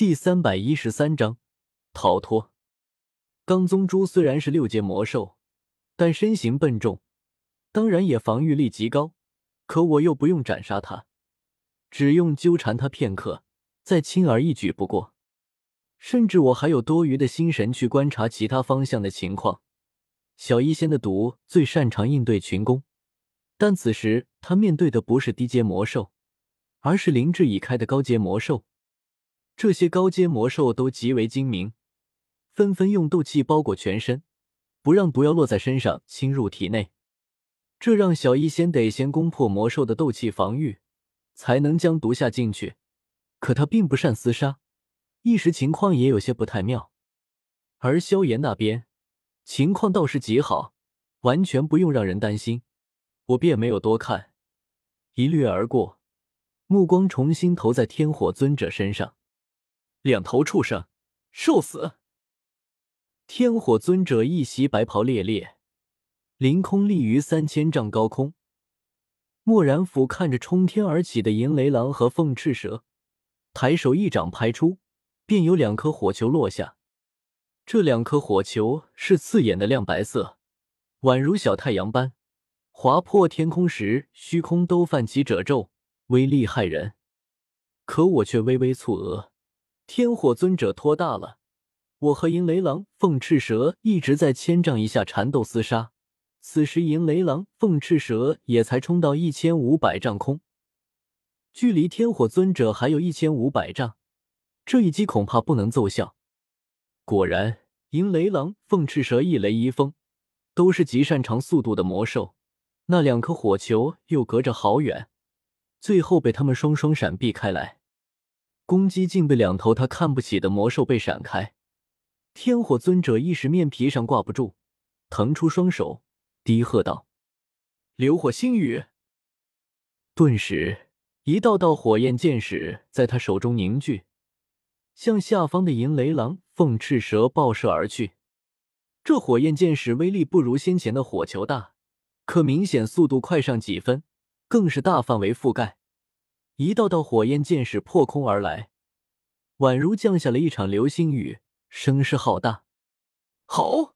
第三百一十三章逃脱。刚宗珠虽然是六阶魔兽，但身形笨重，当然也防御力极高。可我又不用斩杀它，只用纠缠他片刻，再轻而易举不过。甚至我还有多余的心神去观察其他方向的情况。小医仙的毒最擅长应对群攻，但此时他面对的不是低阶魔兽，而是灵智已开的高阶魔兽。这些高阶魔兽都极为精明，纷纷用斗气包裹全身，不让毒药落在身上侵入体内。这让小医仙得先攻破魔兽的斗气防御，才能将毒下进去。可他并不善厮杀，一时情况也有些不太妙。而萧炎那边情况倒是极好，完全不用让人担心。我便没有多看，一掠而过，目光重新投在天火尊者身上。两头畜生，受死！天火尊者一袭白袍猎猎，凌空立于三千丈高空，蓦然俯看着冲天而起的银雷狼和凤翅蛇，抬手一掌拍出，便有两颗火球落下。这两颗火球是刺眼的亮白色，宛如小太阳般，划破天空时，虚空都泛起褶皱，威力骇人。可我却微微蹙额。天火尊者托大了，我和银雷狼、凤翅蛇一直在千丈以下缠斗厮杀。此时银雷狼、凤翅蛇也才冲到一千五百丈空，距离天火尊者还有一千五百丈，这一击恐怕不能奏效。果然，银雷狼、凤翅蛇一雷一风，都是极擅长速度的魔兽。那两颗火球又隔着好远，最后被他们双双闪避开来。攻击竟被两头他看不起的魔兽被闪开，天火尊者一时面皮上挂不住，腾出双手，低喝道：“流火星雨！”顿时，一道道火焰箭矢在他手中凝聚，向下方的银雷狼、凤翅蛇爆射而去。这火焰箭矢威力不如先前的火球大，可明显速度快上几分，更是大范围覆盖。一道道火焰箭矢破空而来，宛如降下了一场流星雨，声势浩大。好！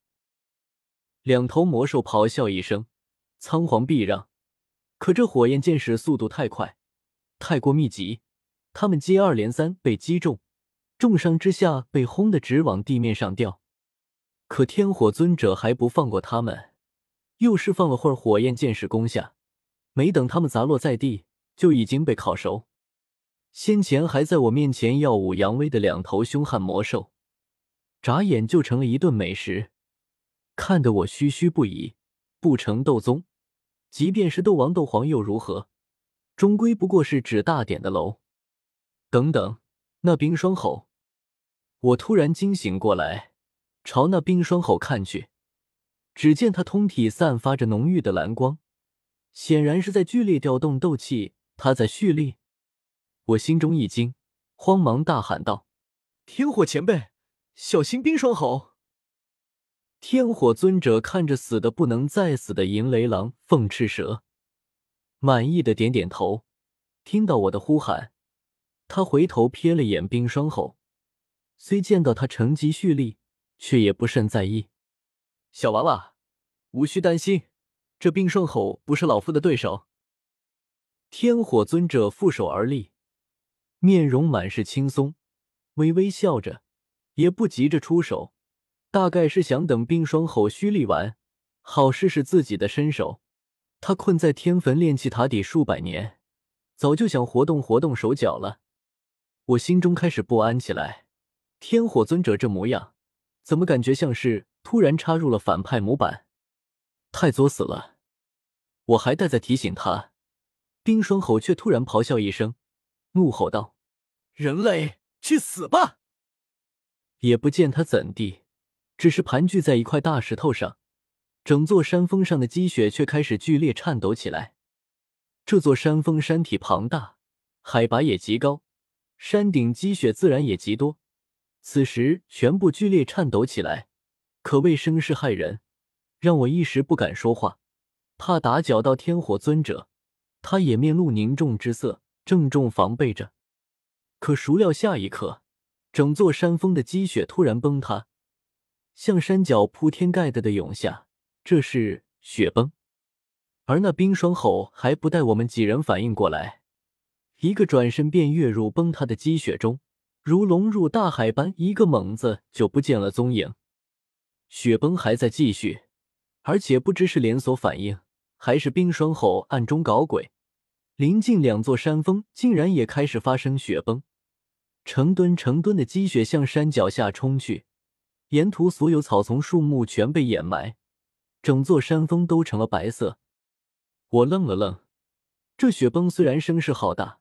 两头魔兽咆哮一声，仓皇避让。可这火焰箭矢速度太快，太过密集，他们接二连三被击中，重伤之下被轰得直往地面上掉。可天火尊者还不放过他们，又释放了会儿火焰箭矢攻下，没等他们砸落在地。就已经被烤熟。先前还在我面前耀武扬威的两头凶悍魔兽，眨眼就成了一顿美食，看得我唏嘘不已。不成斗宗，即便是斗王、斗皇又如何？终归不过是指大点的楼。等等，那冰霜吼！我突然惊醒过来，朝那冰霜吼看去，只见它通体散发着浓郁的蓝光，显然是在剧烈调动斗气。他在蓄力，我心中一惊，慌忙大喊道：“天火前辈，小心冰霜吼！”天火尊者看着死的不能再死的银雷狼、凤翅蛇，满意的点点头。听到我的呼喊，他回头瞥了眼冰霜吼，虽见到他乘机蓄力，却也不甚在意。小娃娃，无需担心，这冰霜吼不是老夫的对手。天火尊者负手而立，面容满是轻松，微微笑着，也不急着出手，大概是想等冰霜吼蓄力完，好试试自己的身手。他困在天坟炼气塔底数百年，早就想活动活动手脚了。我心中开始不安起来，天火尊者这模样，怎么感觉像是突然插入了反派模板？太作死了！我还待在提醒他。冰霜吼却突然咆哮一声，怒吼道：“人类，去死吧！”也不见他怎地，只是盘踞在一块大石头上，整座山峰上的积雪却开始剧烈颤抖起来。这座山峰山体庞大，海拔也极高，山顶积雪自然也极多。此时全部剧烈颤抖起来，可谓声势骇人，让我一时不敢说话，怕打搅到天火尊者。他也面露凝重之色，郑重防备着。可孰料下一刻，整座山峰的积雪突然崩塌，向山脚铺天盖地的涌下，这是雪崩。而那冰霜吼还不待我们几人反应过来，一个转身便跃入崩塌的积雪中，如龙入大海般，一个猛子就不见了踪影。雪崩还在继续，而且不知是连锁反应，还是冰霜吼暗中搞鬼，临近两座山峰竟然也开始发生雪崩，成吨成吨的积雪向山脚下冲去，沿途所有草丛树木全被掩埋，整座山峰都成了白色。我愣了愣，这雪崩虽然声势浩大，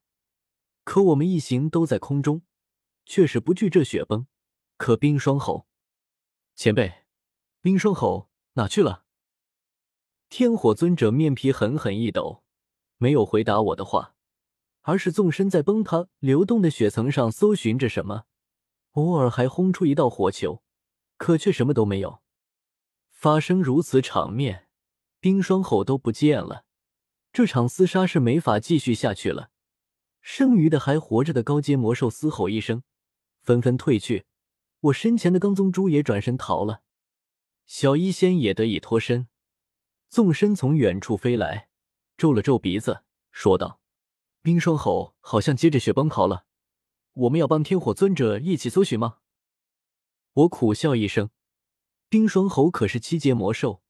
可我们一行都在空中，确实不惧这雪崩。可冰霜吼，前辈，冰霜吼哪去了？天火尊者面皮狠狠一抖，没有回答我的话，而是纵身在崩塌流动的雪层上搜寻着什么，偶尔还轰出一道火球，可却什么都没有。发生如此场面，冰霜吼都不见了。这场厮杀是没法继续下去了。剩余的还活着的高阶魔兽嘶吼一声，纷纷退去。我身前的钢宗珠也转身逃了。小医仙也得以脱身，纵身从远处飞来，皱了皱鼻子，说道：“冰霜吼好像接着雪崩逃了，我们要帮天火尊者一起搜寻吗？”我苦笑一声：“冰霜吼可是七阶魔兽，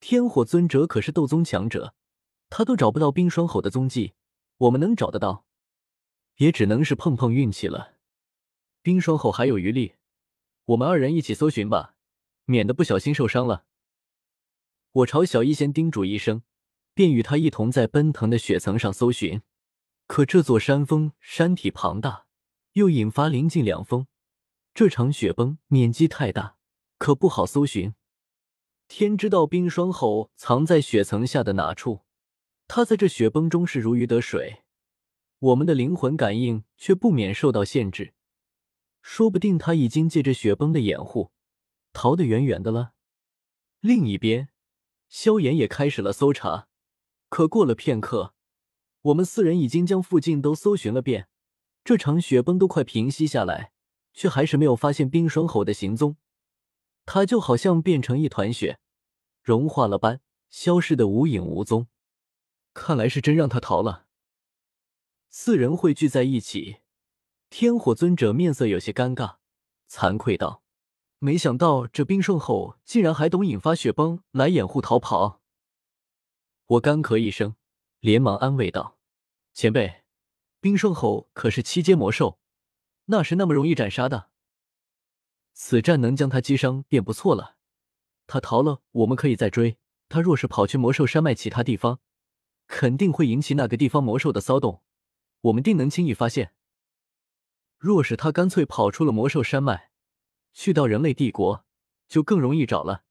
天火尊者可是斗宗强者。”他都找不到冰霜吼的踪迹，我们能找得到，也只能是碰碰运气了。冰霜吼还有余力，我们二人一起搜寻吧，免得不小心受伤了。我朝小医仙叮嘱一声，便与他一同在奔腾的雪层上搜寻。可这座山峰山体庞大，又引发临近两峰，这场雪崩面积太大，可不好搜寻。天知道冰霜吼藏在雪层下的哪处。他在这雪崩中是如鱼得水，我们的灵魂感应却不免受到限制。说不定他已经借着雪崩的掩护，逃得远远的了。另一边，萧炎也开始了搜查。可过了片刻，我们四人已经将附近都搜寻了遍，这场雪崩都快平息下来，却还是没有发现冰霜吼的行踪。他就好像变成一团雪，融化了般，消失的无影无踪。看来是真让他逃了。四人汇聚在一起，天火尊者面色有些尴尬，惭愧道：“没想到这冰霜后竟然还懂引发雪崩来掩护逃跑。”我干咳一声，连忙安慰道：“前辈，冰圣后可是七阶魔兽，那是那么容易斩杀的？此战能将他击伤便不错了。他逃了，我们可以再追。他若是跑去魔兽山脉其他地方……”肯定会引起那个地方魔兽的骚动，我们定能轻易发现。若是他干脆跑出了魔兽山脉，去到人类帝国，就更容易找了。